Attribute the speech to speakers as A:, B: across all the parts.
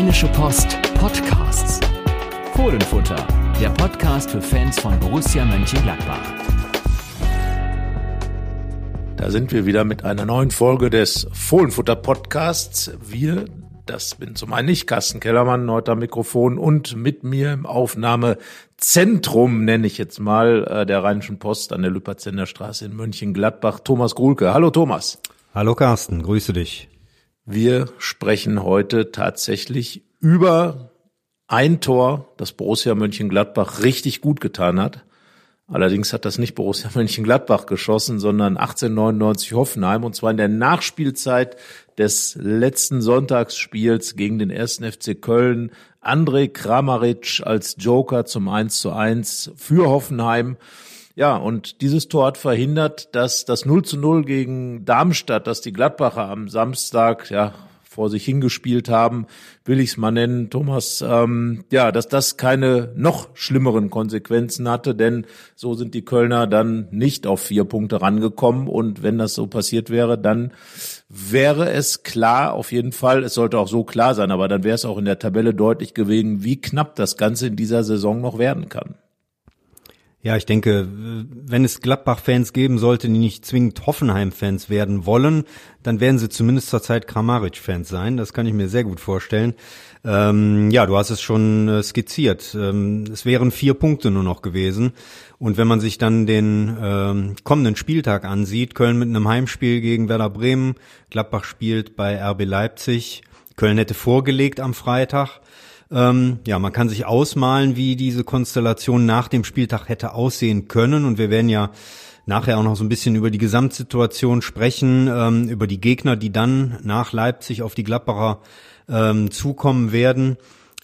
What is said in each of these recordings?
A: Rheinische Post Podcasts. Fohlenfutter, der Podcast für Fans von Borussia Mönchengladbach.
B: Da sind wir wieder mit einer neuen Folge des Fohlenfutter Podcasts. Wir, das bin zum einen ich, Carsten Kellermann, heute am Mikrofon und mit mir im Aufnahmezentrum, nenne ich jetzt mal, äh, der Rheinischen Post an der Lüpperzender Straße in Mönchengladbach, Thomas Gruhlke. Hallo Thomas.
C: Hallo Carsten, grüße dich.
B: Wir sprechen heute tatsächlich über ein Tor, das Borussia Mönchengladbach richtig gut getan hat. Allerdings hat das nicht Borussia Mönchengladbach geschossen, sondern 1899 Hoffenheim und zwar in der Nachspielzeit des letzten Sonntagsspiels gegen den ersten FC Köln. André Kramaric als Joker zum 1 zu 1 für Hoffenheim. Ja, und dieses Tor hat verhindert, dass das 0 zu 0 gegen Darmstadt, das die Gladbacher am Samstag, ja, vor sich hingespielt haben, will ich es mal nennen, Thomas, ähm, ja, dass das keine noch schlimmeren Konsequenzen hatte, denn so sind die Kölner dann nicht auf vier Punkte rangekommen und wenn das so passiert wäre, dann wäre es klar, auf jeden Fall, es sollte auch so klar sein, aber dann wäre es auch in der Tabelle deutlich gewesen, wie knapp das Ganze in dieser Saison noch werden kann.
C: Ja, ich denke, wenn es Gladbach-Fans geben sollte, die nicht zwingend Hoffenheim-Fans werden wollen, dann werden sie zumindest zur Zeit Kramaric-Fans sein. Das kann ich mir sehr gut vorstellen. Ähm, ja, du hast es schon äh, skizziert. Ähm, es wären vier Punkte nur noch gewesen. Und wenn man sich dann den ähm, kommenden Spieltag ansieht, Köln mit einem Heimspiel gegen Werder Bremen, Gladbach spielt bei RB Leipzig, Köln hätte vorgelegt am Freitag. Ähm, ja, man kann sich ausmalen, wie diese Konstellation nach dem Spieltag hätte aussehen können. Und wir werden ja nachher auch noch so ein bisschen über die Gesamtsituation sprechen, ähm, über die Gegner, die dann nach Leipzig auf die Gladbacher ähm, zukommen werden.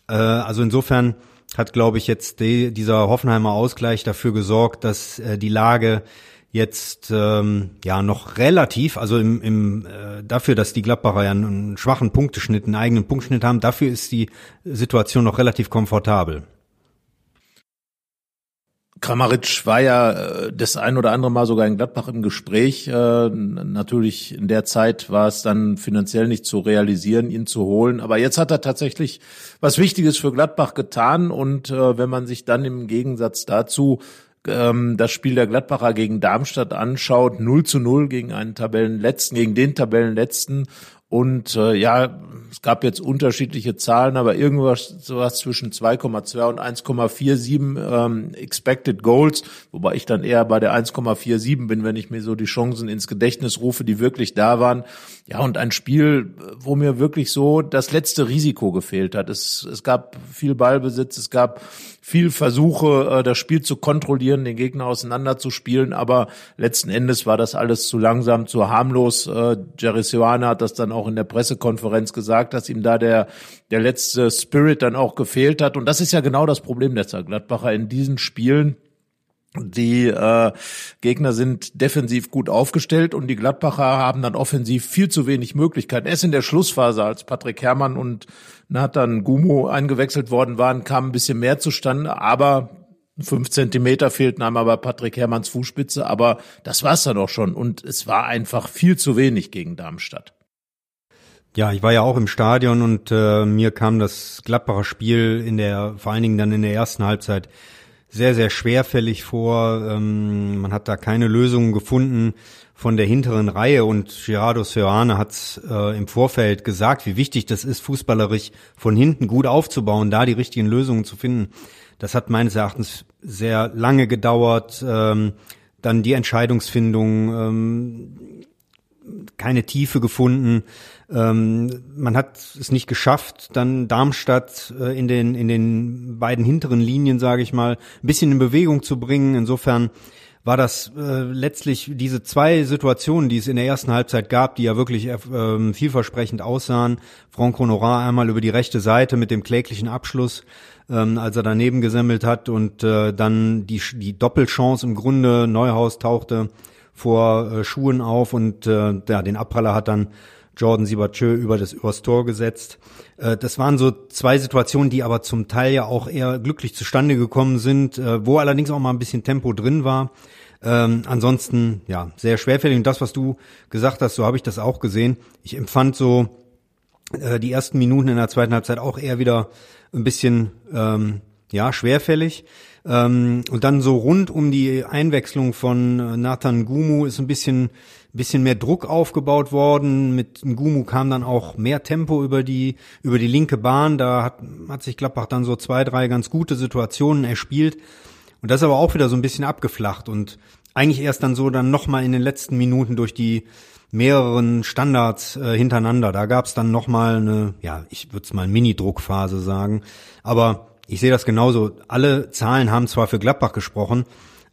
C: Äh, also insofern hat, glaube ich, jetzt die, dieser Hoffenheimer Ausgleich dafür gesorgt, dass äh, die Lage jetzt ähm, ja noch relativ, also im, im äh, dafür, dass die Gladbacher ja einen schwachen Punkteschnitt, einen eigenen Punktschnitt haben, dafür ist die Situation noch relativ komfortabel.
B: Kramaric war ja äh, das ein oder andere Mal sogar in Gladbach im Gespräch. Äh, natürlich in der Zeit war es dann finanziell nicht zu realisieren, ihn zu holen. Aber jetzt hat er tatsächlich was Wichtiges für Gladbach getan. Und äh, wenn man sich dann im Gegensatz dazu ähm, das Spiel der Gladbacher gegen Darmstadt anschaut, 0 zu 0 gegen einen Tabellenletzten, gegen den Tabellenletzten und äh, ja, es gab jetzt unterschiedliche Zahlen, aber irgendwas sowas zwischen 2,2 und 1,47 ähm, Expected Goals, wobei ich dann eher bei der 1,47 bin, wenn ich mir so die Chancen ins Gedächtnis rufe, die wirklich da waren. Ja, und ein Spiel, wo mir wirklich so das letzte Risiko gefehlt hat. Es, es gab viel Ballbesitz, es gab viel Versuche, äh, das Spiel zu kontrollieren, den Gegner auseinanderzuspielen, aber letzten Endes war das alles zu langsam, zu harmlos. Äh, Jerry Seoane hat das dann auch in der Pressekonferenz gesagt, dass ihm da der, der letzte Spirit dann auch gefehlt hat. Und das ist ja genau das Problem der Gladbacher in diesen Spielen. Die äh, Gegner sind defensiv gut aufgestellt und die Gladbacher haben dann offensiv viel zu wenig Möglichkeiten. Erst in der Schlussphase, als Patrick Herrmann und Nathan Gumo eingewechselt worden waren, kam ein bisschen mehr zustande, aber fünf Zentimeter fehlten einmal bei Patrick Herrmanns Fußspitze, aber das war's dann auch schon und es war einfach viel zu wenig gegen Darmstadt.
C: Ja, ich war ja auch im Stadion und äh, mir kam das Gladbacher Spiel in der, vor allen Dingen dann in der ersten Halbzeit sehr, sehr schwerfällig vor. Ähm, man hat da keine Lösungen gefunden von der hinteren Reihe und Gerardo Seoane hat äh, im Vorfeld gesagt, wie wichtig das ist, fußballerisch von hinten gut aufzubauen, da die richtigen Lösungen zu finden. Das hat meines Erachtens sehr lange gedauert. Ähm, dann die Entscheidungsfindung, ähm, keine Tiefe gefunden. Ähm, man hat es nicht geschafft, dann Darmstadt äh, in den in den beiden hinteren Linien, sage ich mal, ein bisschen in Bewegung zu bringen. Insofern war das äh, letztlich diese zwei Situationen, die es in der ersten Halbzeit gab, die ja wirklich äh, vielversprechend aussahen. Franck Honorat einmal über die rechte Seite mit dem kläglichen Abschluss, ähm, als er daneben gesammelt hat und äh, dann die, die Doppelchance im Grunde, Neuhaus tauchte vor äh, Schuhen auf und äh, ja, den Abpraller hat dann Jordan Sibachö über das übers Tor gesetzt. Äh, das waren so zwei Situationen, die aber zum Teil ja auch eher glücklich zustande gekommen sind, äh, wo allerdings auch mal ein bisschen Tempo drin war. Ähm, ansonsten, ja, sehr schwerfällig. Und das, was du gesagt hast, so habe ich das auch gesehen. Ich empfand so Äh, die ersten Minuten in der zweiten Halbzeit auch eher wieder ein bisschen ähm, ja schwerfällig. Ähm, und dann so rund um die Einwechslung von Nathan Gumu ist ein bisschen bisschen mehr Druck aufgebaut worden. Mit Ngumu kam dann auch mehr Tempo über die, über die linke Bahn. Da hat, hat sich Gladbach dann so zwei, drei ganz gute Situationen erspielt. Und das ist aber auch wieder so ein bisschen abgeflacht und eigentlich erst dann so dann nochmal in den letzten Minuten durch die mehreren Standards äh, hintereinander. Da gab es dann nochmal eine, ja, ich würde es mal Mini-Druckphase sagen. Aber ich sehe das genauso. Alle Zahlen haben zwar für Gladbach gesprochen,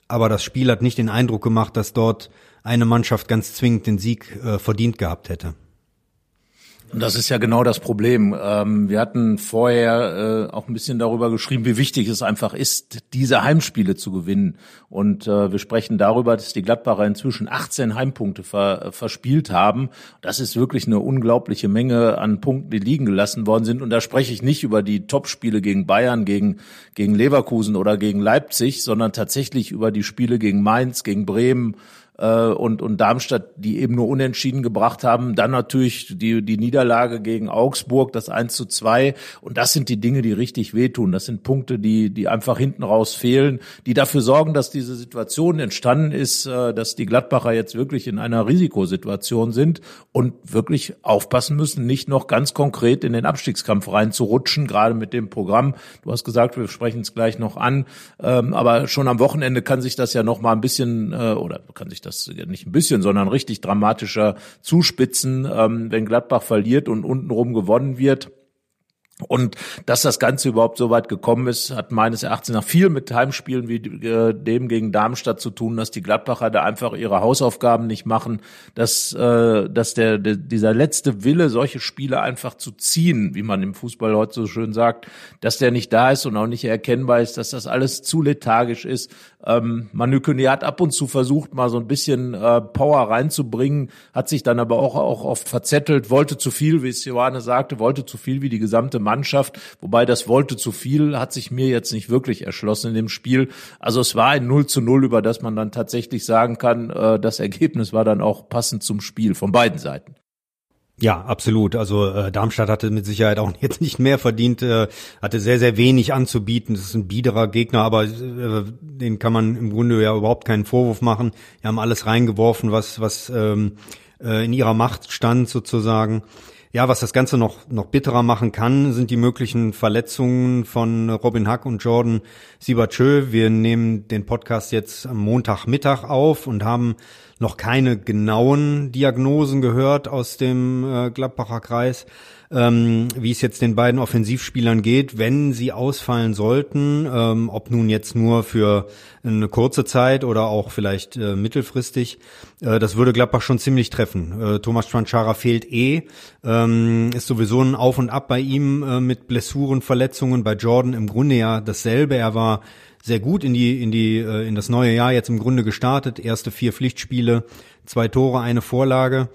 C: aber das Spiel hat nicht den Eindruck gemacht, dass dort eine Mannschaft ganz zwingend den Sieg äh, verdient gehabt hätte.
B: Und das ist ja genau das Problem. Ähm, wir hatten vorher äh, auch ein bisschen darüber geschrieben, wie wichtig es einfach ist, diese Heimspiele zu gewinnen. Und äh, wir sprechen darüber, dass die Gladbacher inzwischen 18 Heimpunkte ver verspielt haben. Das ist wirklich eine unglaubliche Menge an Punkten, die liegen gelassen worden sind. Und da spreche ich nicht über die Topspiele gegen Bayern, gegen, gegen Leverkusen oder gegen Leipzig, sondern tatsächlich über die Spiele gegen Mainz, gegen Bremen, äh, und, und Darmstadt, die eben nur unentschieden gebracht haben. Dann natürlich die, die Niederlage gegen Augsburg, das 1 zu 2. Und das sind die Dinge, die richtig wehtun. Das sind Punkte, die, die einfach hinten raus fehlen, die dafür sorgen, dass diese Situation entstanden ist, äh, dass die Gladbacher jetzt wirklich in einer Risikosituation sind und wirklich aufpassen müssen, nicht noch ganz konkret in den Abstiegskampf reinzurutschen, gerade mit dem Programm. Du hast gesagt, wir sprechen es gleich noch an. Ähm, aber schon am Wochenende kann sich das ja noch mal ein bisschen äh, oder kann sich das nicht ein bisschen, sondern richtig dramatischer zuspitzen, ähm, wenn Gladbach verliert und untenrum gewonnen wird. Und dass das Ganze überhaupt so weit gekommen ist, hat meines Erachtens nach viel mit Heimspielen wie äh, dem gegen Darmstadt zu tun, dass die Gladbacher da einfach ihre Hausaufgaben nicht machen, dass, äh, dass der, der, dieser letzte Wille, solche Spiele einfach zu ziehen, wie man im Fußball heute so schön sagt, dass der nicht da ist und auch nicht erkennbar ist, dass das alles zu lethargisch ist, ähm, Manu Kuni hat ab und zu versucht, mal so ein bisschen äh, Power reinzubringen, hat sich dann aber auch, auch oft verzettelt, wollte zu viel, wie es Johanne sagte, wollte zu viel wie die gesamte Mannschaft. Wobei das wollte zu viel, hat sich mir jetzt nicht wirklich erschlossen in dem Spiel. Also es war ein 0 zu 0, über das man dann tatsächlich sagen kann, äh, das Ergebnis war dann auch passend zum Spiel von beiden Seiten.
C: Ja, absolut. Also äh, Darmstadt hatte mit Sicherheit auch jetzt nicht mehr verdient, äh, hatte sehr, sehr wenig anzubieten. Das ist ein biederer Gegner, aber äh, den kann man im Grunde ja überhaupt keinen Vorwurf machen. Die haben alles reingeworfen, was, was ähm, äh, in ihrer Macht stand sozusagen. Ja, was das Ganze noch, noch bitterer machen kann, sind die möglichen Verletzungen von Robin Hack und Jordan Sibachö. Wir nehmen den Podcast jetzt am Montagmittag auf und haben noch keine genauen Diagnosen gehört aus dem äh, Gladbacher Kreis, ähm, wie es jetzt den beiden Offensivspielern geht, wenn sie ausfallen sollten, ähm, ob nun jetzt nur für eine kurze Zeit oder auch vielleicht äh, mittelfristig. Äh, das würde Gladbach schon ziemlich treffen. Äh, Thomas Tranchara fehlt eh, ähm, ist sowieso ein Auf und Ab bei ihm äh, mit Blessuren, Verletzungen. Bei Jordan im Grunde ja dasselbe. Er war sehr gut in die in die äh, in das neue Jahr jetzt im Grunde gestartet. Erste vier Pflichtspiele, zwei Tore, eine Vorlage.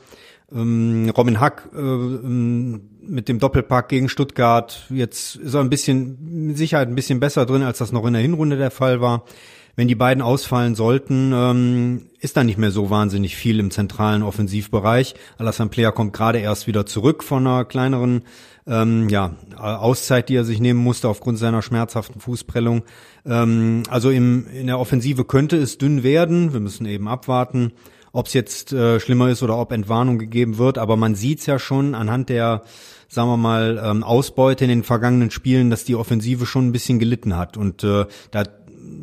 C: Ähm, Robin Hack äh, ähm, mit dem Doppelpack gegen Stuttgart. Jetzt ist er ein bisschen mit Sicherheit ein bisschen besser drin, als das noch in der Hinrunde der Fall war. Wenn die beiden ausfallen sollten, ähm, ist da nicht mehr so wahnsinnig viel im zentralen Offensivbereich. Alassane Player kommt gerade erst wieder zurück von einer kleineren ähm, ja, Auszeit, die er sich nehmen musste aufgrund seiner schmerzhaften Fußprellung. Ähm, also im, in der Offensive könnte es dünn werden. Wir müssen eben abwarten, ob es jetzt äh, schlimmer ist oder ob Entwarnung gegeben wird. Aber man sieht es ja schon anhand der, sagen wir mal, ähm, Ausbeute in den vergangenen Spielen, dass die Offensive schon ein bisschen gelitten hat. Und äh, da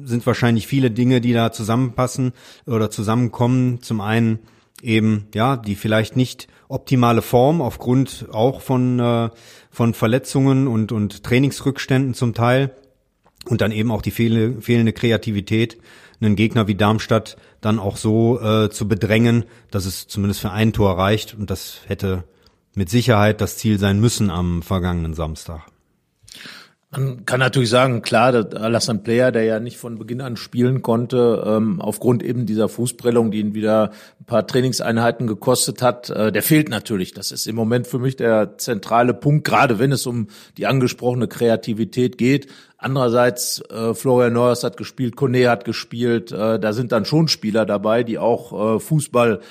C: sind wahrscheinlich viele Dinge, die da zusammenpassen oder zusammenkommen. Zum einen eben, ja, die vielleicht nicht optimale Form aufgrund auch von, äh, von Verletzungen und, und Trainingsrückständen zum Teil und dann eben auch die fehlende, fehlende Kreativität, einen Gegner wie Darmstadt dann auch so äh, zu bedrängen, dass es zumindest für ein Tor reicht und das hätte mit Sicherheit das Ziel sein müssen am vergangenen Samstag.
B: Man kann natürlich sagen, klar, der Alassane Player, der ja nicht von Beginn an spielen konnte, ähm, aufgrund eben dieser Fußprellung, die ihn wieder ein paar Trainingseinheiten gekostet hat, äh, der fehlt natürlich. Das ist im Moment für mich der zentrale Punkt, gerade wenn es um die angesprochene Kreativität geht. Andererseits, äh, Florian Neuers hat gespielt, Kone hat gespielt, äh, da sind dann schon Spieler dabei, die auch äh, Fußball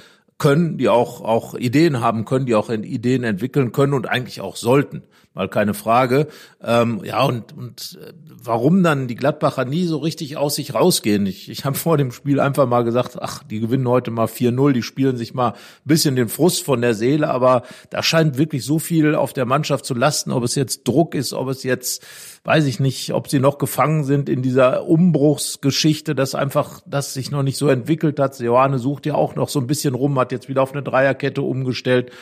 B: können, die auch, auch Ideen haben können, die auch Ideen entwickeln können und eigentlich auch sollten mal keine Frage. Ähm, ja, und, und äh, warum dann die Gladbacher nie so richtig aus sich rausgehen? Ich, ich habe vor dem Spiel einfach mal gesagt, ach, die gewinnen heute mal 4-0, die spielen sich mal ein bisschen den Frust von der Seele, aber da scheint wirklich so viel auf der Mannschaft zu lasten, ob es jetzt Druck ist, ob es jetzt weiß ich nicht, ob sie noch gefangen sind in dieser Umbruchsgeschichte, dass einfach das sich noch nicht so entwickelt hat. Johanne sucht ja auch noch so ein bisschen rum, hat jetzt wieder auf eine Dreierkette umgestellt.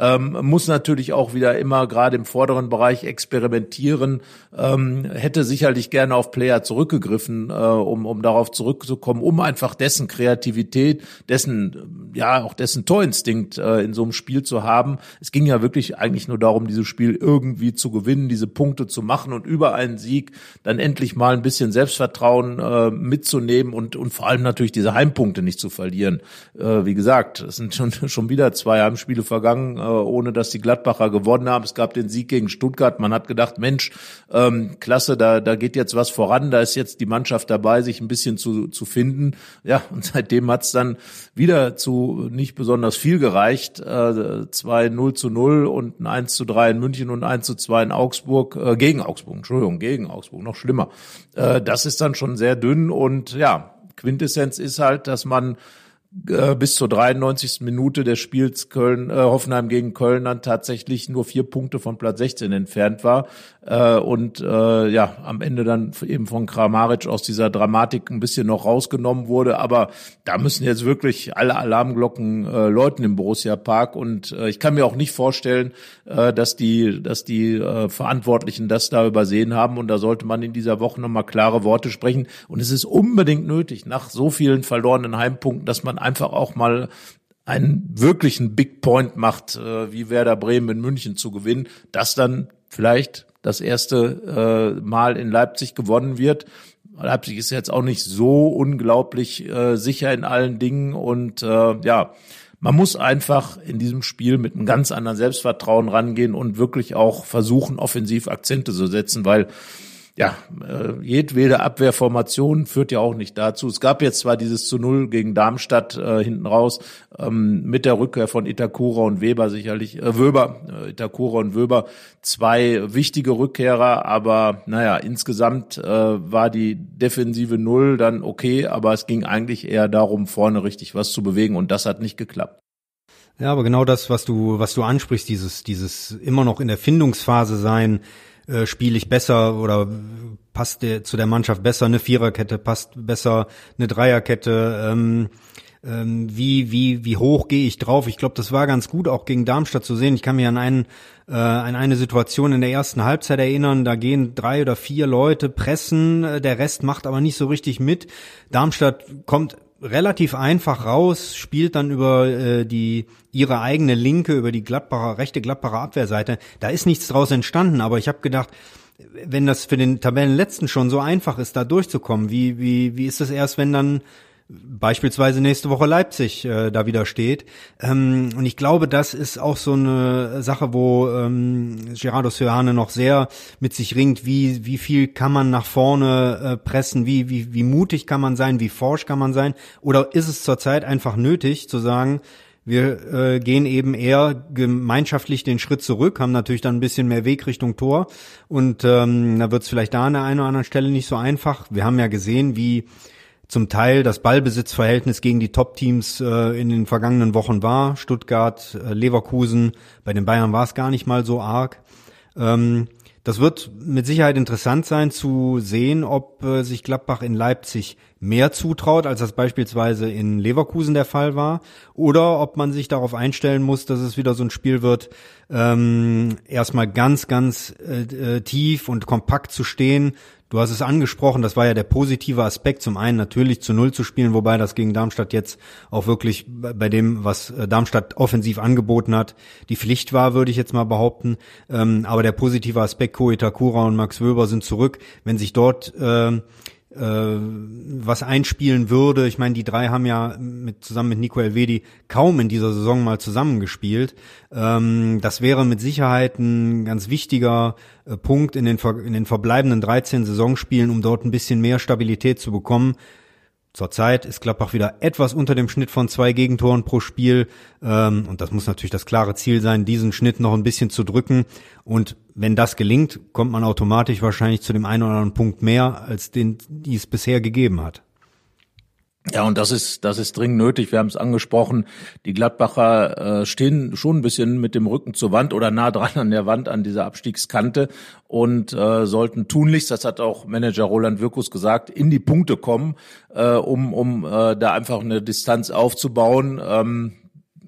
B: Ähm, muss natürlich auch wieder immer gerade im vorderen Bereich experimentieren. Ähm, hätte sicherlich gerne auf Player zurückgegriffen, äh, um, um darauf zurückzukommen, um einfach dessen Kreativität, dessen, ja, auch dessen Torinstinkt äh, in so einem Spiel zu haben. Es ging ja wirklich eigentlich nur darum, dieses Spiel irgendwie zu gewinnen, diese Punkte zu machen und über einen Sieg dann endlich mal ein bisschen Selbstvertrauen äh, mitzunehmen und, und vor allem natürlich diese Heimpunkte nicht zu verlieren. Äh, wie gesagt, es sind schon, schon wieder zwei Heimspiele vergangen, äh, ohne dass die Gladbacher gewonnen haben. Es gab den Sieg gegen Stuttgart. Man hat gedacht, Mensch, ähm, klasse, da, da geht jetzt was voran. Da ist jetzt die Mannschaft dabei, sich ein bisschen zu, zu finden. Ja, und seitdem hat's dann wieder zu nicht besonders viel gereicht. Äh, zwei 0 zu 0 und ein 1 zu 3 in München und 1 zu 2 in Augsburg, äh, gegen Augsburg, Entschuldigung, gegen Augsburg, noch schlimmer. Äh, das ist dann schon sehr dünn und ja, Quintessenz ist halt, dass man äh, bis zur 93. Minute des Spiels Köln, äh, Hoffenheim gegen Köln dann tatsächlich nur vier Punkte von Platz 16 entfernt war äh, und äh, ja am Ende dann eben von Kramaric aus dieser Dramatik ein bisschen noch rausgenommen wurde. Aber da müssen jetzt wirklich alle Alarmglocken äh, läuten im Borussia Park und äh, ich kann mir auch nicht vorstellen, äh, dass die, dass die äh, Verantwortlichen das da übersehen haben und da sollte man in dieser Woche nochmal klare Worte sprechen und es ist unbedingt nötig nach so vielen verlorenen Heimpunkten, dass man einfach auch mal einen wirklichen Big Point macht, äh, wie Werder Bremen in München zu gewinnen, dass dann vielleicht das erste äh, Mal in Leipzig gewonnen wird. Leipzig ist jetzt auch nicht so unglaublich äh, sicher in allen Dingen und äh, ja, man muss einfach in diesem Spiel mit einem ganz anderen Selbstvertrauen rangehen und wirklich auch versuchen, offensiv Akzente zu setzen, weil ja, äh, jedwede Abwehrformation führt ja auch nicht dazu. Es gab jetzt zwar dieses zu Null gegen Darmstadt äh, hinten raus, ähm, mit der Rückkehr von Itakura und Weber sicherlich, äh, Wöber, äh, Itakura und Wöber, zwei wichtige Rückkehrer, aber naja, insgesamt äh, war die defensive Null dann okay, aber es ging eigentlich eher darum, vorne richtig was zu bewegen und das hat nicht geklappt.
C: Ja, aber genau das, was du, was du ansprichst, dieses, dieses immer noch in der Findungsphase sein, äh, spiele ich besser oder passt der, zu der Mannschaft besser, eine Viererkette passt besser, eine Dreierkette, ähm, ähm, wie, wie, wie hoch gehe ich drauf? Ich glaube, das war ganz gut auch gegen Darmstadt zu sehen. Ich kann mich an einen äh, an eine Situation in der ersten Halbzeit erinnern, da gehen drei oder vier Leute pressen, äh, der Rest macht aber nicht so richtig mit. Darmstadt kommt relativ einfach raus, spielt dann über äh, die ihre eigene linke, über die Gladbacher, rechte Gladbacher Abwehrseite. Da ist nichts draus entstanden, aber ich habe gedacht, wenn das für den Tabellenletzten schon so einfach ist, da durchzukommen, wie, wie, wie ist es erst, wenn dann beispielsweise nächste Woche Leipzig äh, da wieder steht. Ähm, und ich glaube, das ist auch so eine Sache, wo ähm, Gerardo Seoane noch sehr mit sich ringt, wie, wie viel kann man nach vorne äh, pressen, wie, wie, wie mutig kann man sein, wie forsch kann man sein, oder ist es zurzeit einfach nötig zu sagen, wir äh, gehen eben eher gemeinschaftlich den Schritt zurück, haben natürlich dann ein bisschen mehr Weg Richtung Tor. Und ähm, da wird es vielleicht da an der einen oder anderen Stelle nicht so einfach. Wir haben ja gesehen, wie zum Teil das Ballbesitzverhältnis gegen die Top-Teams äh, in den vergangenen Wochen war. Stuttgart, äh, Leverkusen, bei den Bayern war es gar nicht mal so arg. Ähm, das wird mit Sicherheit interessant sein zu sehen, ob äh, sich Gladbach in Leipzig mehr zutraut, als das beispielsweise in Leverkusen der Fall war, oder ob man sich darauf einstellen muss, dass es wieder so ein Spiel wird, ähm, erstmal ganz, ganz äh, äh tief und kompakt zu stehen, Du hast es angesprochen, das war ja der positive Aspekt. Zum einen natürlich zu Null zu spielen, wobei das gegen Darmstadt jetzt auch wirklich bei dem, was äh, Darmstadt offensiv angeboten hat, die Pflicht war, würde ich jetzt mal behaupten. Ähm, aber der positive Aspekt, Ko Itakura und Max Wöber sind zurück. Wenn sich dort äh, äh, was einspielen würde. Ich meine, die drei haben ja mit, zusammen mit Nico Elvedi kaum in dieser Saison mal zusammengespielt. Ähm, das wäre mit Sicherheit ein ganz wichtiger äh, Punkt in den, in den verbleibenden 13 Saisonspielen, um dort ein bisschen mehr Stabilität zu bekommen. Zurzeit ist Gladbach wieder etwas unter dem Schnitt von zwei Gegentoren pro Spiel. Ähm, und das muss natürlich das klare Ziel sein, diesen Schnitt noch ein bisschen zu drücken. Und wenn das gelingt, kommt man automatisch wahrscheinlich zu dem einen oder anderen Punkt mehr, als den, die es bisher gegeben hat.
B: Ja, und das ist, das ist dringend nötig. Wir haben es angesprochen. Die Gladbacher äh, stehen schon ein bisschen mit dem Rücken zur Wand oder nah dran an der Wand an dieser Abstiegskante und äh, sollten tunlichst, das hat auch Manager Roland Wirkus gesagt, in die Punkte kommen, äh, um, um äh, da einfach eine Distanz aufzubauen. Ähm,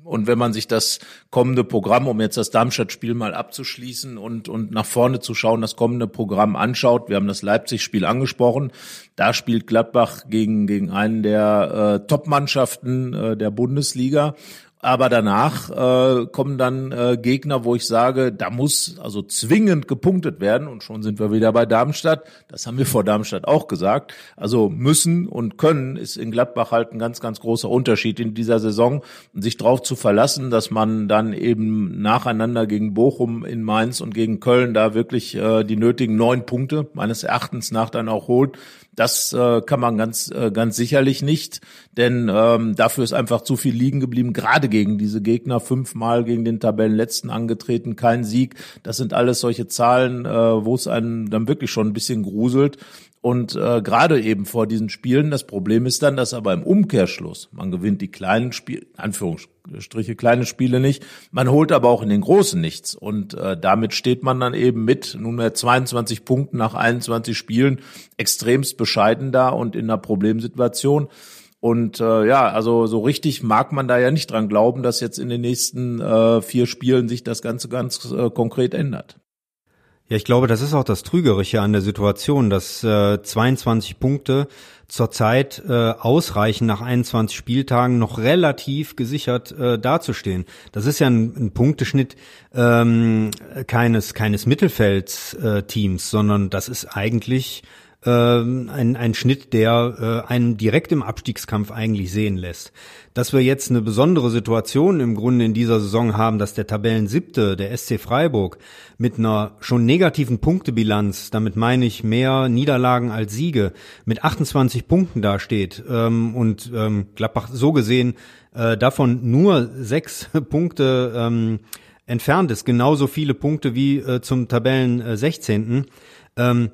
B: und wenn man sich das kommende Programm, um jetzt das Darmstadt-Spiel mal abzuschließen und, und nach vorne zu schauen, das kommende Programm anschaut, wir haben das Leipzig-Spiel angesprochen, da spielt Gladbach gegen, gegen einen der äh, Top-Mannschaften äh, der Bundesliga aber danach äh, kommen dann äh, Gegner, wo ich sage, da muss also zwingend gepunktet werden. Und schon sind wir wieder bei Darmstadt. Das haben wir vor Darmstadt auch gesagt. Also müssen und können ist in Gladbach halt ein ganz, ganz großer Unterschied in dieser Saison. Und sich darauf zu verlassen, dass man dann eben nacheinander gegen Bochum in Mainz und gegen Köln da wirklich äh, die nötigen neun Punkte meines Erachtens nach dann auch holt das äh, kann man ganz, äh, ganz sicherlich nicht, denn ähm, dafür ist einfach zu viel liegen geblieben, gerade gegen diese Gegner, fünfmal gegen den Tabellenletzten angetreten, kein Sieg. Das sind alles solche Zahlen, äh, wo es einen dann wirklich schon ein bisschen gruselt. Und äh, gerade eben vor diesen Spielen, das Problem ist dann, dass aber im Umkehrschluss, man gewinnt die kleinen Spiele, Anführungsstriche kleine Spiele nicht, man holt aber auch in den großen nichts. Und äh, damit steht man dann eben mit nunmehr 22 Punkten nach 21 Spielen extremst bescheiden da und in einer Problemsituation. Und äh, ja, also so richtig mag man da ja nicht dran glauben, dass jetzt in den nächsten äh, vier Spielen sich das Ganze ganz äh, konkret ändert.
C: Ja, ich glaube, das ist auch das Trügerische an der Situation, dass äh, 22 Punkte zurzeit äh, ausreichen, nach 21 Spieltagen noch relativ gesichert äh, dazustehen. Das ist ja ein, ein Punkteschnitt ähm, keines, keines Mittelfeldsteams, äh, sondern das ist eigentlich äh, ein, ein Schnitt, der äh, einen direkt im Abstiegskampf eigentlich sehen lässt. Dass wir jetzt eine besondere Situation im Grunde in dieser Saison haben, dass der Tabellensiebte, der SC Freiburg, mit einer schon negativen Punktebilanz, damit meine ich mehr Niederlagen als Siege, mit 28 Punkten dasteht ähm, und ähm, Gladbach so gesehen äh, davon nur sechs Punkte ähm, entfernt ist, genauso viele Punkte wie äh, zum Tabellen äh, 16. Ähm,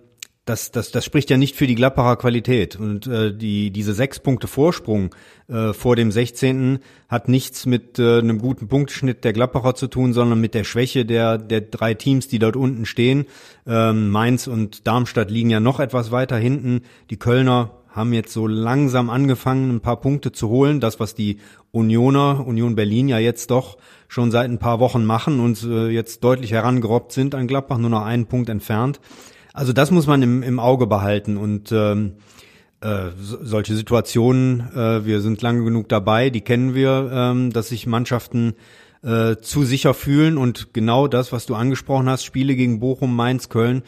C: das, das, das spricht ja nicht für die Gladbacher Qualität. Und äh, die, diese sechs Punkte Vorsprung äh, vor dem 16. hat nichts mit äh, einem guten Punkteschnitt der Gladbacher zu tun, sondern mit der Schwäche der, der drei Teams, die dort unten stehen. Ähm, Mainz und Darmstadt liegen ja noch etwas weiter hinten. Die Kölner haben jetzt so langsam angefangen, ein paar Punkte zu holen. Das, was die Unioner, Union Berlin ja jetzt doch schon seit ein paar Wochen machen und äh, jetzt deutlich herangerobbt sind an Gladbach, nur noch einen Punkt entfernt. Also das muss man im, im Auge behalten und ähm, äh, solche Situationen, äh, wir sind lange genug dabei, die kennen wir, ähm, dass sich Mannschaften äh, zu sicher fühlen und genau das, was du angesprochen hast, Spiele gegen Bochum, Mainz, Köln,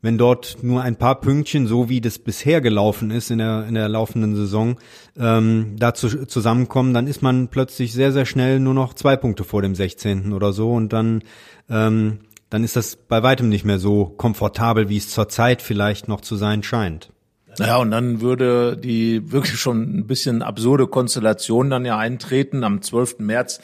C: wenn dort nur ein paar Pünktchen, so wie das bisher gelaufen ist in der, in der laufenden Saison, ähm, dazu zusammenkommen, dann ist man plötzlich sehr, sehr schnell nur noch zwei Punkte vor dem 16. oder so und dann ähm, dann ist das bei weitem nicht mehr so komfortabel, wie es zurzeit vielleicht noch zu sein scheint.
B: Naja, und dann würde die wirklich schon ein bisschen absurde Konstellation dann ja eintreten. Am 12. März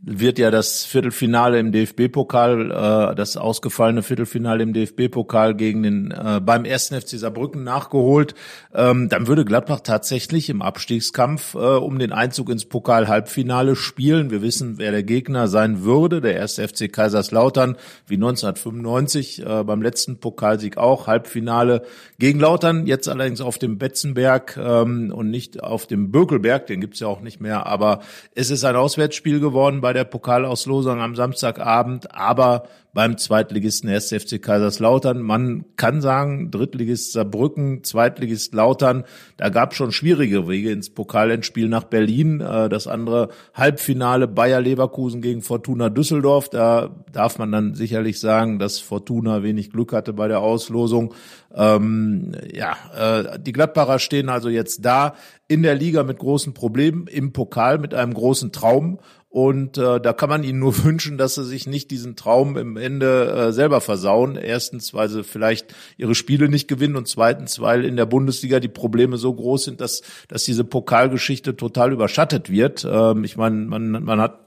B: wird ja das Viertelfinale im DFB-Pokal, äh, das ausgefallene Viertelfinale im DFB-Pokal gegen den äh, beim ersten FC Saarbrücken nachgeholt. Ähm, dann würde Gladbach tatsächlich im Abstiegskampf äh, um den Einzug ins Pokal-Halbfinale spielen. Wir wissen, wer der Gegner sein würde. Der erste FC Kaiserslautern, wie 1995 äh, beim letzten Pokalsieg auch Halbfinale gegen Lautern. Jetzt allerdings auf dem Betzenberg ähm, und nicht auf dem Bökelberg. Den gibt's ja auch nicht mehr. Aber es ist ein Auswärtsspiel geworden bei der Pokalauslosung am Samstagabend, aber beim Zweitligisten 1. FC Kaiserslautern. Man kann sagen, Drittligist Saarbrücken, Zweitligist Lautern, da gab schon schwierige Wege ins Pokalendspiel nach Berlin. Äh, das andere Halbfinale Bayer Leverkusen gegen Fortuna Düsseldorf. Da darf man dann sicherlich sagen, dass Fortuna wenig Glück hatte bei der Auslosung. Ähm, ja, äh, die Gladbacher stehen also jetzt da in der Liga mit großen Problemen, im Pokal mit einem großen Traum Und äh, da kann man ihnen nur wünschen, dass sie sich nicht diesen Traum im Ende äh, selber versauen. Erstens, weil sie vielleicht ihre Spiele nicht gewinnen und zweitens, weil in der Bundesliga die Probleme so groß sind, dass, dass diese Pokalgeschichte total überschattet wird. Ähm, ich meine, man, man hat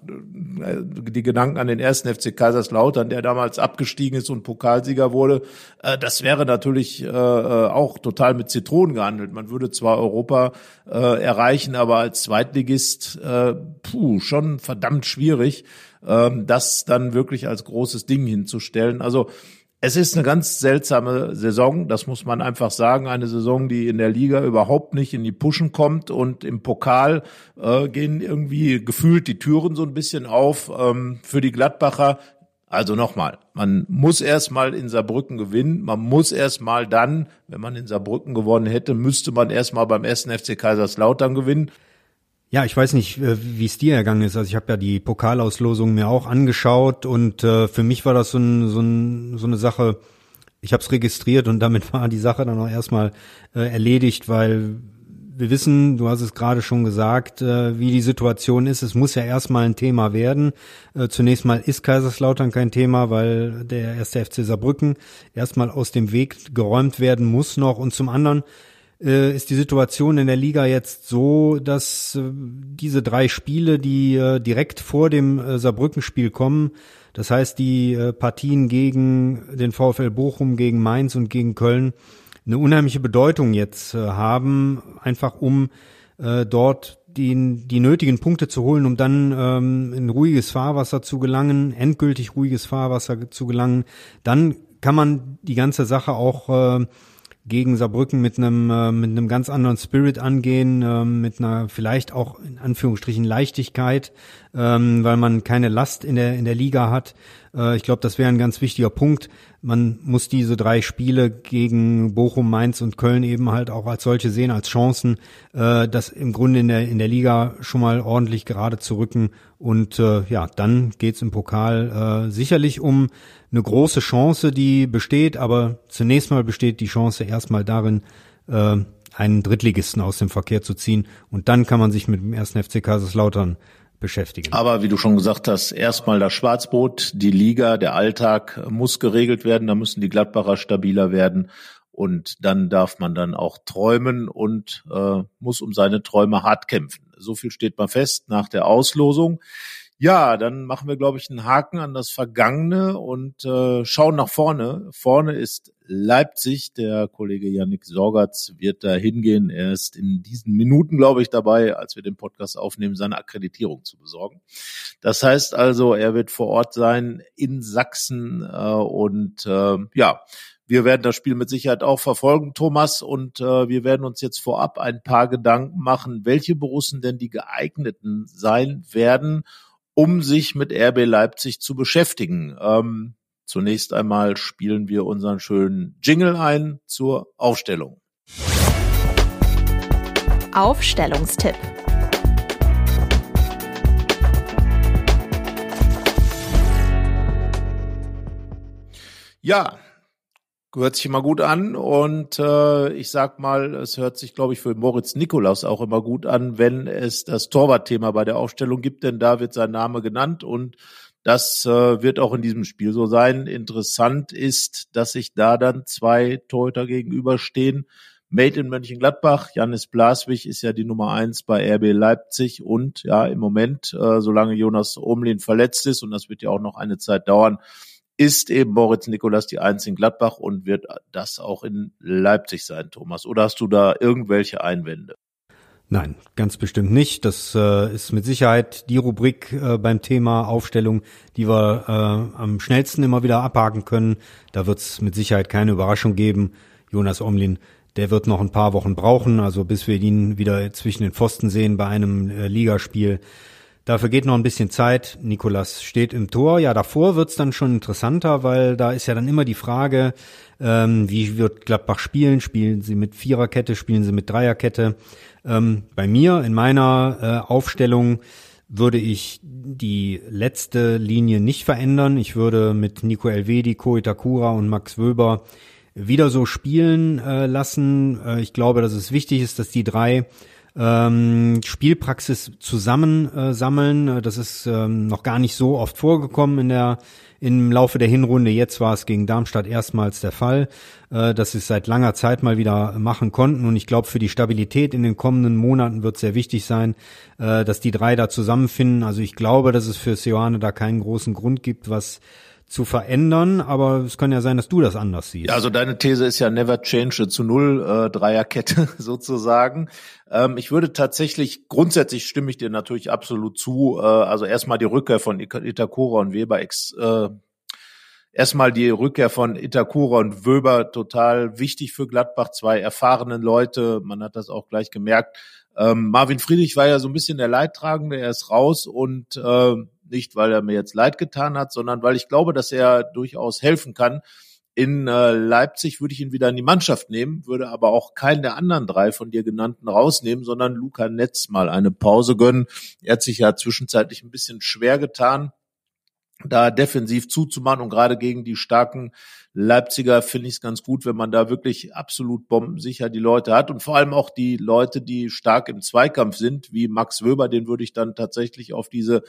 B: äh, die Gedanken an den ersten FC Kaiserslautern, der damals abgestiegen ist und Pokalsieger wurde. Äh, das wäre natürlich äh, äh auch total mit Zitronen gehandelt. Man würde zwar Europa äh, erreichen, aber als Zweitligist, äh, puh, schon verdammt schwierig, ähm, das dann wirklich als großes Ding hinzustellen. Also es ist eine ganz seltsame Saison, das muss man einfach sagen. Eine Saison, die in der Liga überhaupt nicht in die Puschen kommt und im Pokal äh, gehen irgendwie gefühlt die Türen so ein bisschen auf ähm, für die Gladbacher. Also nochmal, man muss erstmal in Saarbrücken gewinnen. Man muss erstmal dann, wenn man in Saarbrücken gewonnen hätte, müsste man erstmal beim ersten FC Kaiserslautern gewinnen.
C: Ja, ich weiß nicht, äh, wie es dir ergangen ist. Also ich habe ja die Pokalauslosung mir auch angeschaut und äh, für mich war das so, ein, so, ein, so eine Sache, ich habe es registriert und damit war die Sache dann auch erstmal äh, erledigt, weil wir wissen, du hast es gerade schon gesagt, äh, wie die Situation ist. Es muss ja erstmal ein Thema werden. Äh, zunächst mal ist Kaiserslautern kein Thema, weil der erste FC Saarbrücken erstmal aus dem Weg geräumt werden muss noch. Und zum anderen äh, ist die Situation in der Liga jetzt so, dass äh, diese drei Spiele, die äh, direkt vor dem äh, Saarbrücken-Spiel kommen, das heißt die äh, Partien gegen den VfL Bochum, gegen Mainz und gegen Köln, eine unheimliche Bedeutung jetzt äh, haben, einfach um äh, dort die, die nötigen Punkte zu holen, um dann ähm, in ruhiges Fahrwasser zu gelangen, endgültig ruhiges Fahrwasser zu gelangen. Dann kann man die ganze Sache auch äh, gegen Saarbrücken mit einem äh, mit einem ganz anderen Spirit angehen, äh, mit einer vielleicht auch in Anführungsstrichen Leichtigkeit, ähm, weil man keine Last in der in der Liga hat. Äh, ich glaube, das wäre ein ganz wichtiger Punkt. Man muss diese drei Spiele gegen Bochum, Mainz und Köln eben halt auch als solche sehen, als Chancen, äh, das im Grunde in der in der Liga schon mal ordentlich gerade zu rücken. Und äh, ja, dann geht's im Pokal äh, sicherlich um eine große Chance, die besteht, aber zunächst mal besteht die Chance erstmal darin, äh, einen Drittligisten aus dem Verkehr zu ziehen und dann kann man sich mit dem ersten FC Kaiserslautern beschäftigen.
B: Aber wie du schon gesagt hast, erstmal das Schwarzboot, die Liga, der Alltag muss geregelt werden, da müssen die Gladbacher stabiler werden und dann darf man dann auch träumen und äh, muss um seine Träume hart kämpfen. So viel steht mal fest nach der Auslosung. Ja, dann machen wir, glaube ich, einen Haken an das Vergangene und äh, schauen nach vorne. Vorne ist Leipzig. Der Kollege Yannick Sorgatz wird da hingehen. Er ist in diesen Minuten, glaube ich, dabei, als wir den Podcast aufnehmen, seine Akkreditierung zu besorgen. Das heißt also, er wird vor Ort sein in Sachsen äh, und äh, ja, wir werden das Spiel mit Sicherheit auch verfolgen, Thomas, und äh, wir werden uns jetzt vorab ein paar Gedanken machen, welche Borussen denn die geeigneten sein werden um sich mit RB Leipzig zu beschäftigen. Ähm, zunächst einmal spielen wir unseren schönen Jingle ein zur Aufstellung.
D: Aufstellungstipp.
B: Ja, hört sich immer gut an und äh, ich sag mal, es hört sich, glaube ich, für Moritz Nikolaus auch immer gut an, wenn es das Torwartthema bei der Aufstellung gibt, denn da wird sein Name genannt und das äh, wird auch in diesem Spiel so sein. Interessant ist, dass sich da dann zwei Torhüter gegenüberstehen. Made in Mönchengladbach, Janis Blaswig ist ja die Nummer eins bei RB Leipzig und ja, im Moment, äh, solange Jonas Omlin verletzt ist, und das wird ja auch noch eine Zeit dauern, ist eben Moritz Nikolas die Eins in Gladbach und wird das auch in Leipzig sein, Thomas? Oder hast du da irgendwelche Einwände?
C: Nein, ganz bestimmt nicht. Das äh, ist mit Sicherheit die Rubrik äh, beim Thema Aufstellung, die wir äh, am schnellsten immer wieder abhaken können. Da wird es mit Sicherheit keine Überraschung geben. Jonas Omlin, der wird noch ein paar Wochen brauchen, also bis wir ihn wieder zwischen den Pfosten sehen bei einem äh, Ligaspiel. Dafür geht noch ein bisschen Zeit. Nikolas steht im Tor. Ja, davor wird's dann schon interessanter, weil da ist ja dann immer die Frage, ähm, wie wird Gladbach spielen? Spielen sie mit Viererkette, spielen sie mit Dreierkette? Ähm, bei mir in meiner äh, Aufstellung würde ich die letzte Linie nicht verändern. Ich würde mit Nico Elvedi, Ko Itakura und Max Wöber wieder so spielen äh, lassen. Äh, ich glaube, dass es wichtig ist, dass die drei ähm, Spielpraxis zusammensammeln. Das ist ähm, noch gar nicht so oft vorgekommen in der im Laufe der Hinrunde. Jetzt war es gegen Darmstadt erstmals der Fall, äh, dass sie es seit langer Zeit mal wieder machen konnten. Und ich glaube, für die Stabilität in den kommenden Monaten wird es sehr wichtig sein, äh, dass die drei da zusammenfinden. Also ich glaube, dass es für Seoane da keinen großen Grund gibt, was zu verändern, aber es kann ja sein, dass du das anders siehst.
B: Also deine These ist ja never change zu null äh, Dreierkette sozusagen. Ähm, ich würde tatsächlich grundsätzlich stimme ich dir natürlich absolut zu. Äh, also erstmal die Rückkehr von Itakura und Weber ex, äh, erstmal die Rückkehr von Itakura und Weber total wichtig für Gladbach. Zwei erfahrenen Leute, man hat das auch gleich gemerkt. Ähm, Marvin Friedrich war ja so ein bisschen der Leidtragende, er ist raus und äh, nicht, weil er mir jetzt leid getan hat, sondern weil ich glaube, dass er durchaus helfen kann. In äh, Leipzig würde ich ihn wieder in die Mannschaft nehmen, würde aber auch keinen der anderen drei von dir genannten rausnehmen, sondern Luca Netz mal eine Pause gönnen. Er hat sich ja zwischenzeitlich ein bisschen schwer getan da defensiv zuzumachen. Und gerade gegen die starken Leipziger finde ich es ganz gut, wenn man da wirklich absolut bombensicher die Leute hat. Und vor allem auch die Leute, die stark im Zweikampf sind, wie Max Wöber, den würde ich dann tatsächlich auf diese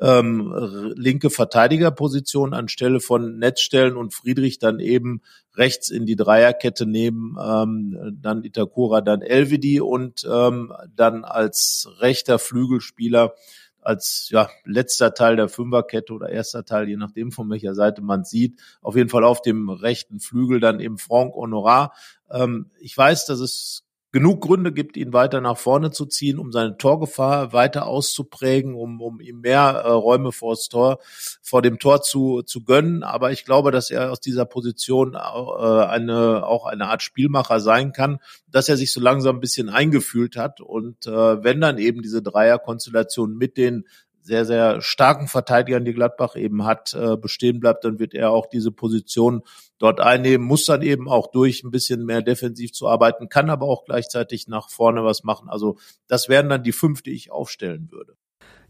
B: ähm, linke Verteidigerposition anstelle von Netz stellen und Friedrich dann eben rechts in die Dreierkette nehmen, ähm, dann Itakura, dann Elvedi und ähm, dann als rechter Flügelspieler als ja, letzter Teil der Fünferkette oder erster Teil, je nachdem von welcher Seite man sieht. Auf jeden Fall auf dem rechten Flügel dann eben Franck Honorat. Ähm, ich weiß, dass es genug Gründe gibt, ihn weiter nach vorne zu ziehen, um seine Torgefahr weiter auszuprägen, um, um ihm mehr äh, Räume vor das Tor, vor dem Tor zu, zu gönnen. Aber ich glaube, dass er aus dieser Position äh, eine, auch eine Art Spielmacher sein kann, dass er sich so langsam ein bisschen eingefühlt hat. Und äh, wenn dann eben diese Dreierkonstellation mit den sehr, sehr starken Verteidigern, die Gladbach eben hat, äh, bestehen bleibt, dann wird er auch diese Position dort einnehmen, muss dann eben auch durch ein bisschen mehr defensiv zu arbeiten, kann aber auch gleichzeitig nach vorne was machen. Also das wären dann die fünf, die ich aufstellen würde.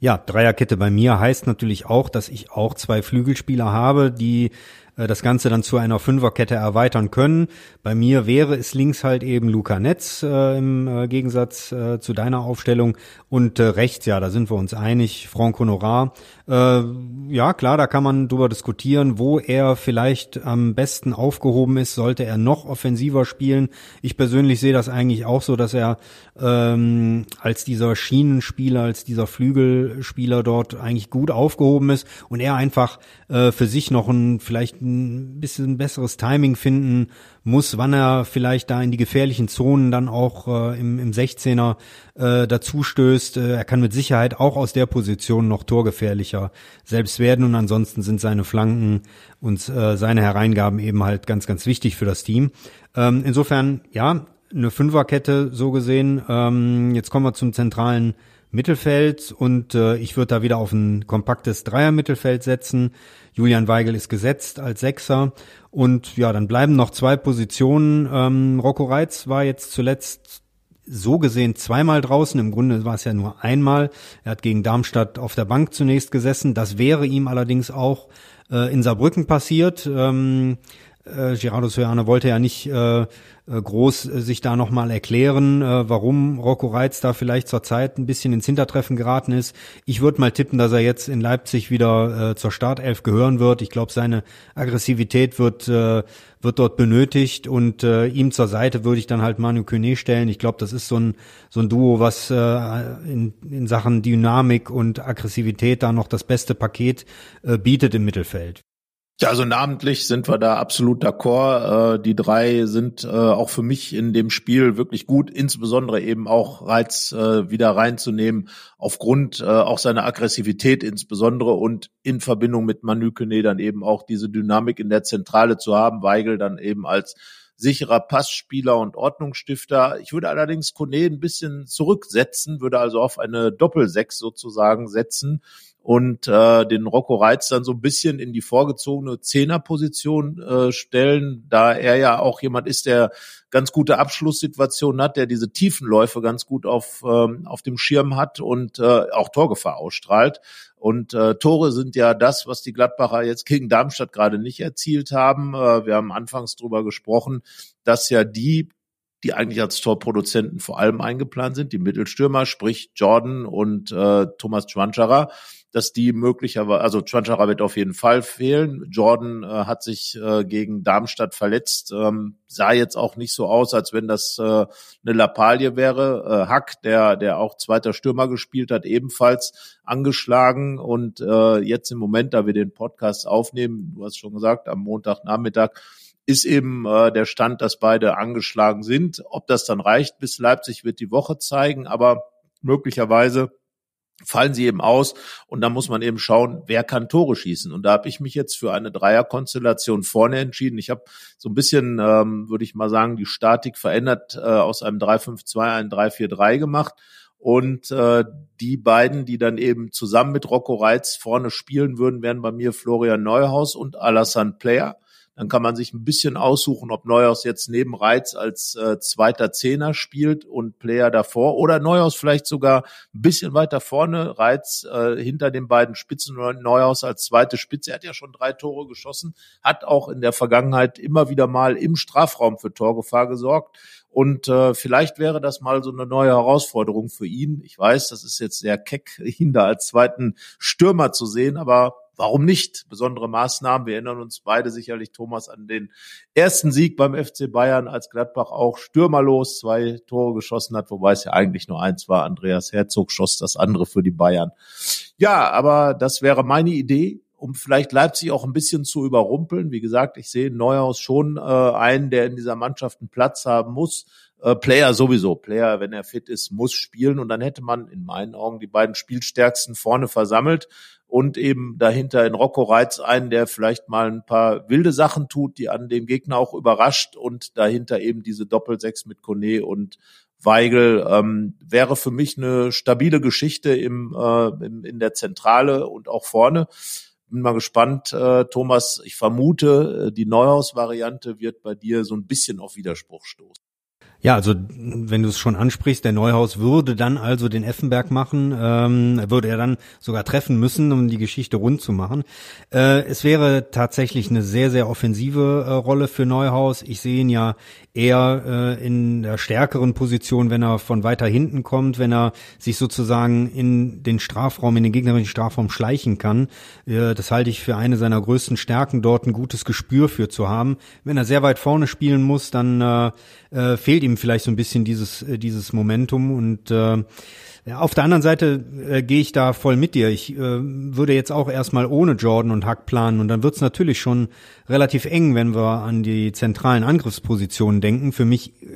C: Ja, Dreierkette bei mir heißt natürlich auch, dass ich auch zwei Flügelspieler habe, die das Ganze dann zu einer Fünferkette erweitern können. Bei mir wäre es links halt eben Luca Netz äh, im äh, Gegensatz äh, zu deiner Aufstellung und äh, rechts, ja, da sind wir uns einig, Franck Honorar. Äh, ja, klar, da kann man drüber diskutieren, wo er vielleicht am besten aufgehoben ist, sollte er noch offensiver spielen. Ich persönlich sehe das eigentlich auch so, dass er ähm, als dieser Schienenspieler, als dieser Flügelspieler dort eigentlich gut aufgehoben ist und er einfach äh, für sich noch ein vielleicht ein bisschen besseres Timing finden muss, wann er vielleicht da in die gefährlichen Zonen dann auch äh, im, im 16er äh, dazu. Äh, er kann mit Sicherheit auch aus der Position noch torgefährlicher selbst werden und ansonsten sind seine Flanken und äh, seine Hereingaben eben halt ganz, ganz wichtig für das Team. Ähm, insofern, ja, eine Fünferkette so gesehen. Ähm, jetzt kommen wir zum zentralen Mittelfeld und äh, ich würde da wieder auf ein kompaktes Dreier-Mittelfeld setzen. Julian Weigel ist gesetzt als Sechser und ja, dann bleiben noch zwei Positionen. Ähm, Rocco Reitz war jetzt zuletzt so gesehen zweimal draußen. Im Grunde war es ja nur einmal. Er hat gegen Darmstadt auf der Bank zunächst gesessen. Das wäre ihm allerdings auch äh, in Saarbrücken passiert. Ähm, äh, Gerardo Sojane wollte ja nicht äh, äh, groß äh, sich da nochmal erklären, äh, warum Rocco Reitz da vielleicht zur Zeit ein bisschen ins Hintertreffen geraten ist. Ich würde mal tippen, dass er jetzt in Leipzig wieder äh, zur Startelf gehören wird. Ich glaube, seine Aggressivität wird äh, wird dort benötigt und äh, ihm zur Seite würde ich dann halt Manu Kone stellen. Ich glaube, das ist so ein so ein Duo, was äh, in, in Sachen Dynamik und Aggressivität da noch das beste Paket äh, bietet im Mittelfeld.
B: Ja, also namentlich sind wir da absolut d'accord. Äh, die drei sind äh, auch für mich in dem Spiel wirklich gut, insbesondere eben auch Reiz äh, wieder reinzunehmen, aufgrund äh, auch seiner Aggressivität insbesondere und in Verbindung mit Manu Kone dann eben auch diese Dynamik in der Zentrale zu haben, Weigel dann eben als sicherer Passspieler und Ordnungsstifter. Ich würde allerdings Kone ein bisschen zurücksetzen, würde also auf eine Doppelsechs sozusagen setzen und äh, den Rocco Reitz dann so ein bisschen in die vorgezogene Zehnerposition äh, stellen, da er ja auch jemand ist, der ganz gute Abschlusssituationen hat, der diese Tiefenläufe ganz gut auf, ähm, auf dem Schirm hat und äh, auch Torgefahr ausstrahlt. Und äh, Tore sind ja das, was die Gladbacher jetzt gegen Darmstadt gerade nicht erzielt haben. Äh, wir haben anfangs drüber gesprochen, dass ja die die eigentlich als Torproduzenten vor allem eingeplant sind, die Mittelstürmer, sprich Jordan und äh, Thomas Schwanscherer dass die möglicherweise, also Chanchara wird auf jeden Fall fehlen. Jordan äh, hat sich äh, gegen Darmstadt verletzt, ähm, sah jetzt auch nicht so aus, als wenn das äh, eine Lappalie wäre. Äh, Hack, der, der auch zweiter Stürmer gespielt hat, ebenfalls angeschlagen und äh, jetzt im Moment, da wir den Podcast aufnehmen, du hast schon gesagt, am Montagnachmittag, ist eben äh, der Stand, dass beide angeschlagen sind. Ob das dann reicht bis Leipzig, wird die Woche zeigen, aber möglicherweise fallen sie eben aus und da muss man eben schauen, wer kann Tore schießen. Und da habe ich mich jetzt für eine Dreierkonstellation vorne entschieden. Ich habe so ein bisschen, ähm, würde ich mal sagen, die Statik verändert, äh, aus einem 3-5-2 ein 3-4-3 gemacht. Und äh, die beiden, die dann eben zusammen mit Rocco Reitz vorne spielen würden, wären bei mir Florian Neuhaus und Alassane Player. Dann kann man sich ein bisschen aussuchen, ob Neuhaus jetzt neben Reiz als äh, zweiter Zehner spielt und Player davor oder Neuhaus vielleicht sogar ein bisschen weiter vorne, Reiz äh, hinter den beiden Spitzen Neuhaus als zweite Spitze. Er hat ja schon drei Tore geschossen, hat auch in der Vergangenheit immer wieder mal im Strafraum für Torgefahr gesorgt. Und äh, vielleicht wäre das mal so eine neue Herausforderung für ihn. Ich weiß, das ist jetzt sehr keck, ihn da als zweiten Stürmer zu sehen, aber warum nicht? Besondere Maßnahmen. Wir erinnern uns beide sicherlich, Thomas, an den ersten Sieg beim FC Bayern, als Gladbach auch stürmerlos zwei Tore geschossen hat, wobei es ja eigentlich nur eins war. Andreas Herzog schoss das andere für die Bayern. Ja, aber das wäre meine Idee um vielleicht Leipzig auch ein bisschen zu überrumpeln. Wie gesagt, ich sehe Neuhaus schon äh, einen, der in dieser Mannschaft einen Platz haben muss. Äh, Player sowieso. Player, wenn er fit ist, muss spielen. Und dann hätte man in meinen Augen die beiden Spielstärksten vorne versammelt und eben dahinter in Rocco Reitz einen, der vielleicht mal ein paar wilde Sachen tut, die an dem Gegner auch überrascht und dahinter eben diese Doppelsechs mit Kone und Weigel ähm, wäre für mich eine stabile Geschichte im, äh, im, in der Zentrale und auch vorne. Bin mal gespannt, äh, Thomas. Ich vermute, äh, die Neuhaus-Variante wird bei dir so ein bisschen auf Widerspruch stoßen.
C: Ja, also wenn du es schon ansprichst, der Neuhaus würde dann also den Effenberg machen, ähm, würde er dann sogar treffen müssen, um die Geschichte rund zu machen. Äh, es wäre tatsächlich eine sehr, sehr offensive äh, Rolle für Neuhaus. Ich sehe ihn ja eher äh, in der stärkeren Position, wenn er von weiter hinten kommt, wenn er sich sozusagen in den Strafraum, in den gegnerischen Strafraum schleichen kann. Äh, das halte ich für eine seiner größten Stärken, dort ein gutes Gespür für zu haben. Wenn er sehr weit vorne spielen muss, dann äh, äh, fehlt ihm vielleicht so ein bisschen dieses, äh, dieses Momentum und äh, auf der anderen Seite äh, gehe ich da voll mit dir. Ich äh, würde jetzt auch erstmal ohne Jordan und Hack planen und dann wird's natürlich schon relativ eng, wenn wir an die zentralen Angriffspositionen denken. Für mich äh,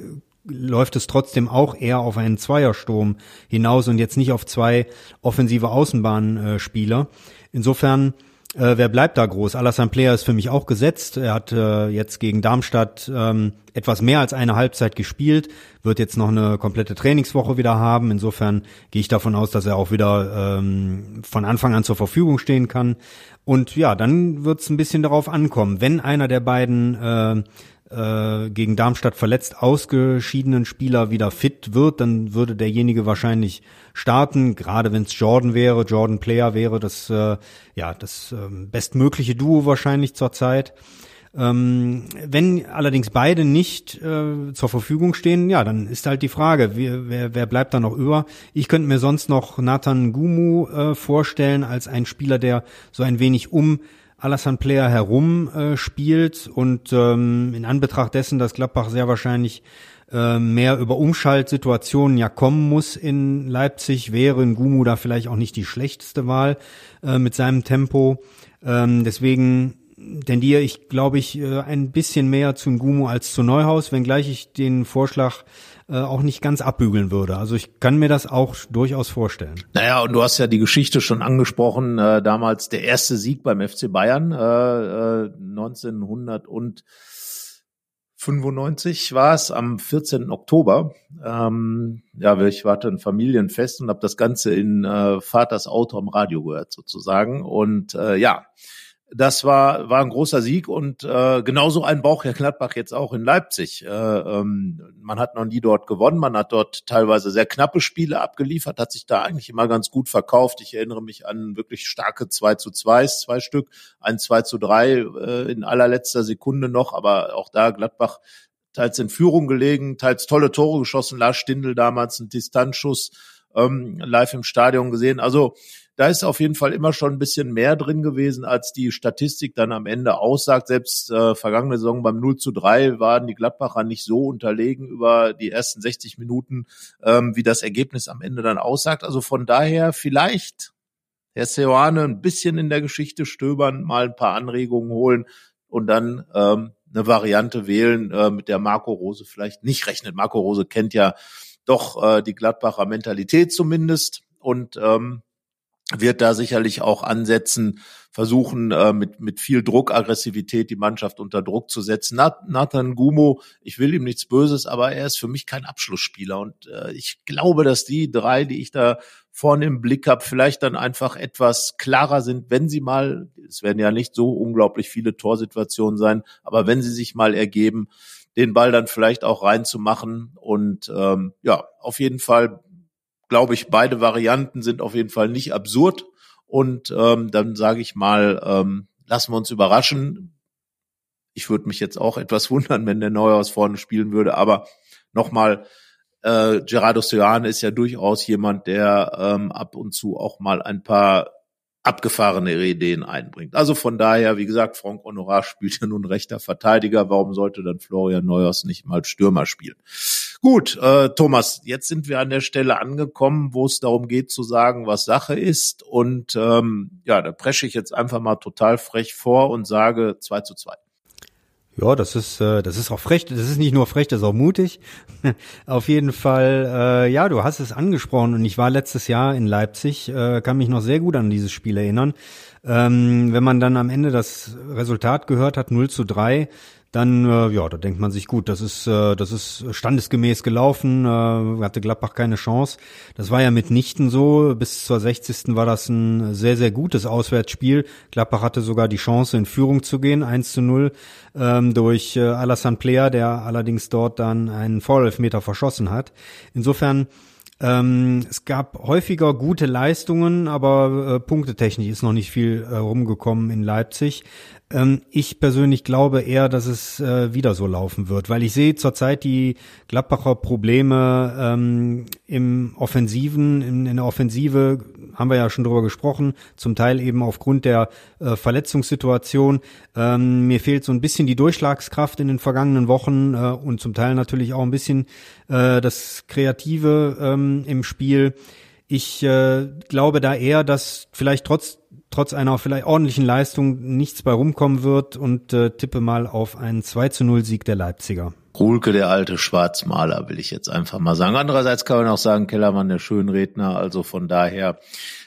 C: läuft es trotzdem auch eher auf einen Zweiersturm hinaus und jetzt nicht auf zwei offensive Außenbahnspieler. Insofern äh, wer bleibt da groß? Alassane Player ist für mich auch gesetzt. Er hat äh, jetzt gegen Darmstadt ähm, etwas mehr als eine Halbzeit gespielt, wird jetzt noch eine komplette Trainingswoche wieder haben. Insofern gehe ich davon aus, dass er auch wieder ähm, von Anfang an zur Verfügung stehen kann. Und ja, dann wird es ein bisschen darauf ankommen, wenn einer der beiden äh, äh, gegen Darmstadt verletzt ausgeschiedenen Spieler wieder fit wird, dann würde derjenige wahrscheinlich starten, gerade wenn es Jordan wäre, Jordan Player wäre, das äh, ja das äh, bestmögliche Duo wahrscheinlich zurzeit. Ähm, wenn allerdings beide nicht äh, zur Verfügung stehen, ja, dann ist halt die Frage, wie, wer, wer bleibt da noch über? Ich könnte mir sonst noch Nathan Gumu äh, vorstellen als ein Spieler, der so ein wenig um Alassane Player herum äh, spielt und ähm, in Anbetracht dessen, dass Gladbach sehr wahrscheinlich äh, mehr über Umschaltsituationen ja kommen muss in Leipzig, wäre Ngumu da vielleicht auch nicht die schlechteste Wahl äh, mit seinem Tempo. Ähm, deswegen tendiere ich, glaube ich, äh, ein bisschen mehr zu Ngumu als zu Neuhaus, wenngleich ich den Vorschlag äh, auch nicht ganz abbügeln würde. Also ich kann mir das auch durchaus vorstellen.
B: Naja, und du hast ja die Geschichte schon angesprochen, äh, damals der erste Sieg beim FC Bayern, äh, äh, 1995 war es am 14. Oktober. Ähm, ja, ich warte ein Familienfest und habe das Ganze in äh, Vaters Auto am Radio gehört sozusagen. Und äh, ja, das war, war ein großer Sieg und äh, genauso ein Bauch Herr Gladbach jetzt auch in Leipzig. Äh, ähm, man hat noch nie dort gewonnen, man hat dort teilweise sehr knappe Spiele abgeliefert, hat sich da eigentlich immer ganz gut verkauft. Ich erinnere mich an wirklich starke 2 zu 2, zwei Stück, ein 2 zu 3 äh, in allerletzter Sekunde noch, aber auch da Gladbach teils in Führung gelegen, teils tolle Tore geschossen. Lars Stindl damals ein Distanzschuss ähm, live im Stadion gesehen. Also da ist auf jeden Fall immer schon ein bisschen mehr drin gewesen, als die Statistik dann am Ende aussagt. Selbst äh, vergangene Saison beim 0 zu 3 waren die Gladbacher nicht so unterlegen über die ersten 60 Minuten, ähm, wie das Ergebnis am Ende dann aussagt. Also von daher vielleicht Herr Seoane ein bisschen in der Geschichte stöbern, mal ein paar Anregungen holen und dann ähm, eine Variante wählen, äh, mit der Marco Rose vielleicht nicht rechnet. Marco Rose kennt ja doch äh, die Gladbacher Mentalität zumindest und ähm, wird da sicherlich auch ansetzen, versuchen äh, mit mit viel Druck, Aggressivität die Mannschaft unter Druck zu setzen. Nathan Gumo, ich will ihm nichts Böses, aber er ist für mich kein Abschlussspieler und äh, ich glaube, dass die drei, die ich da vorne im Blick habe, vielleicht dann einfach etwas klarer sind, wenn sie mal, es werden ja nicht so unglaublich viele Torsituationen sein, aber wenn sie sich mal ergeben, den Ball dann vielleicht auch reinzumachen und ähm, ja, auf jeden Fall glaube ich, beide Varianten sind auf jeden Fall nicht absurd. Und ähm, dann sage ich mal, ähm, lassen wir uns überraschen. Ich würde mich jetzt auch etwas wundern, wenn der Neuhaus vorne spielen würde, aber nochmal, äh, Gerardo Seoane ist ja durchaus jemand, der ähm, ab und zu auch mal ein paar abgefahrene Ideen einbringt. Also von daher, wie gesagt, Frank Honorar spielt ja nun rechter Verteidiger. Warum sollte dann Florian Neuhaus nicht mal Stürmer spielen? Gut, äh, Thomas, jetzt sind wir an der Stelle angekommen, wo es darum geht zu sagen, was Sache ist. Und ähm, ja, da presche ich jetzt einfach mal total frech vor und sage 2 zu 2.
C: Ja, das ist, äh, das ist auch frech. Das ist nicht nur frech, das ist auch mutig. Auf jeden Fall, äh, ja, du hast es angesprochen und ich war letztes Jahr in Leipzig, äh, kann mich noch sehr gut an dieses Spiel erinnern. Ähm, wenn man dann am Ende das Resultat gehört hat, 0 zu 3, dann äh, ja, da denkt man sich gut, das ist äh, das ist standesgemäß gelaufen, äh, hatte Gladbach keine Chance. Das war ja mitnichten so. Bis zur 60. war das ein sehr sehr gutes Auswärtsspiel. Gladbach hatte sogar die Chance in Führung zu gehen, 1 zu 0 ähm, durch äh, Alassane Player, der allerdings dort dann einen Foul-Elfmeter verschossen hat. Insofern ähm, es gab häufiger gute Leistungen, aber äh, punktetechnisch ist noch nicht viel äh, rumgekommen in Leipzig. Ähm, ich persönlich glaube eher, dass es äh, wieder so laufen wird, weil ich sehe zurzeit die Gladbacher Probleme ähm, im Offensiven, in, der Offensive haben wir ja schon drüber gesprochen, zum Teil eben aufgrund der äh, Verletzungssituation. Ähm, mir fehlt so ein bisschen die Durchschlagskraft in den vergangenen Wochen äh, und zum Teil natürlich auch ein bisschen das Kreative im Spiel. Ich äh, glaube da eher, dass vielleicht trotz trotz einer vielleicht ordentlichen Leistung nichts bei rumkommen wird und äh, tippe mal auf einen 2 zu 0 Sieg der Leipziger.
B: Rulke, der alte Schwarzmaler, will ich jetzt einfach mal sagen. Andererseits kann man auch sagen, Kellermann, der Schönredner. Also von daher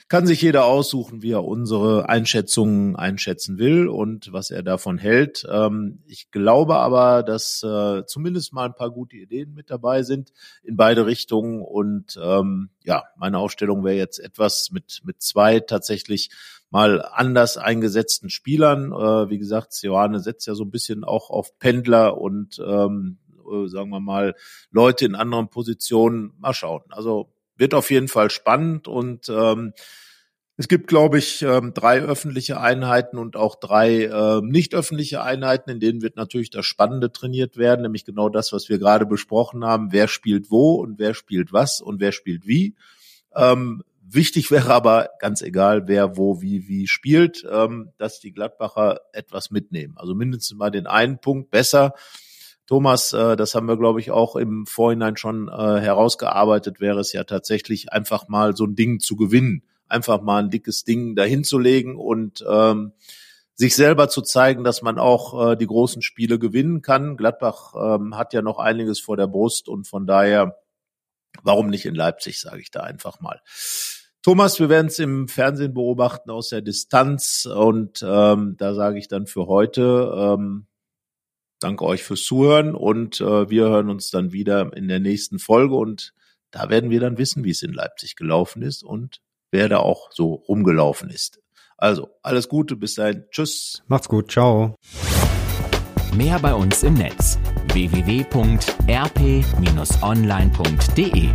B: kann sich jeder aussuchen, wie er unsere Einschätzungen einschätzen will und was er davon hält. Ähm, ich glaube aber, dass äh, zumindest mal ein paar gute Ideen mit dabei sind in beide Richtungen. Und ähm, ja, meine Aufstellung wäre jetzt etwas mit, mit zwei tatsächlich mal anders eingesetzten Spielern. Äh, wie gesagt, Johanne setzt ja so ein bisschen auch auf Pendler und ähm, äh, sagen wir mal Leute in anderen Positionen. Mal schauen. Also wird auf jeden Fall spannend und ähm, es gibt, glaube ich, ähm, drei öffentliche Einheiten und auch drei äh, nicht öffentliche Einheiten, in denen wird natürlich das Spannende trainiert werden, nämlich genau das, was wir gerade besprochen haben. Wer spielt wo und wer spielt was und wer spielt wie. Ähm, wichtig wäre aber ganz egal, wer wo wie wie spielt, ähm, dass die Gladbacher etwas mitnehmen. Also mindestens mal den einen Punkt besser Thomas, äh, das haben wir, glaube ich, auch im Vorhinein schon äh, herausgearbeitet, wäre es ja tatsächlich einfach mal so ein Ding zu gewinnen, einfach mal ein dickes Ding dahinzulegen und ähm, sich selber zu zeigen, dass man auch äh, die großen Spiele gewinnen kann. Gladbach ähm, hat ja noch einiges vor der Brust und von daher, warum nicht in Leipzig, sage ich da einfach mal. Thomas, wir werden es im Fernsehen beobachten aus der Distanz und ähm, da sage ich dann für heute, ähm, Danke euch fürs Zuhören und äh, wir hören uns dann wieder in der nächsten Folge und da werden wir dann wissen, wie es in Leipzig gelaufen ist und wer da auch so rumgelaufen ist. Also, alles Gute, bis dahin. Tschüss.
C: Macht's gut, ciao.
A: Mehr bei uns im Netz www.rp-online.de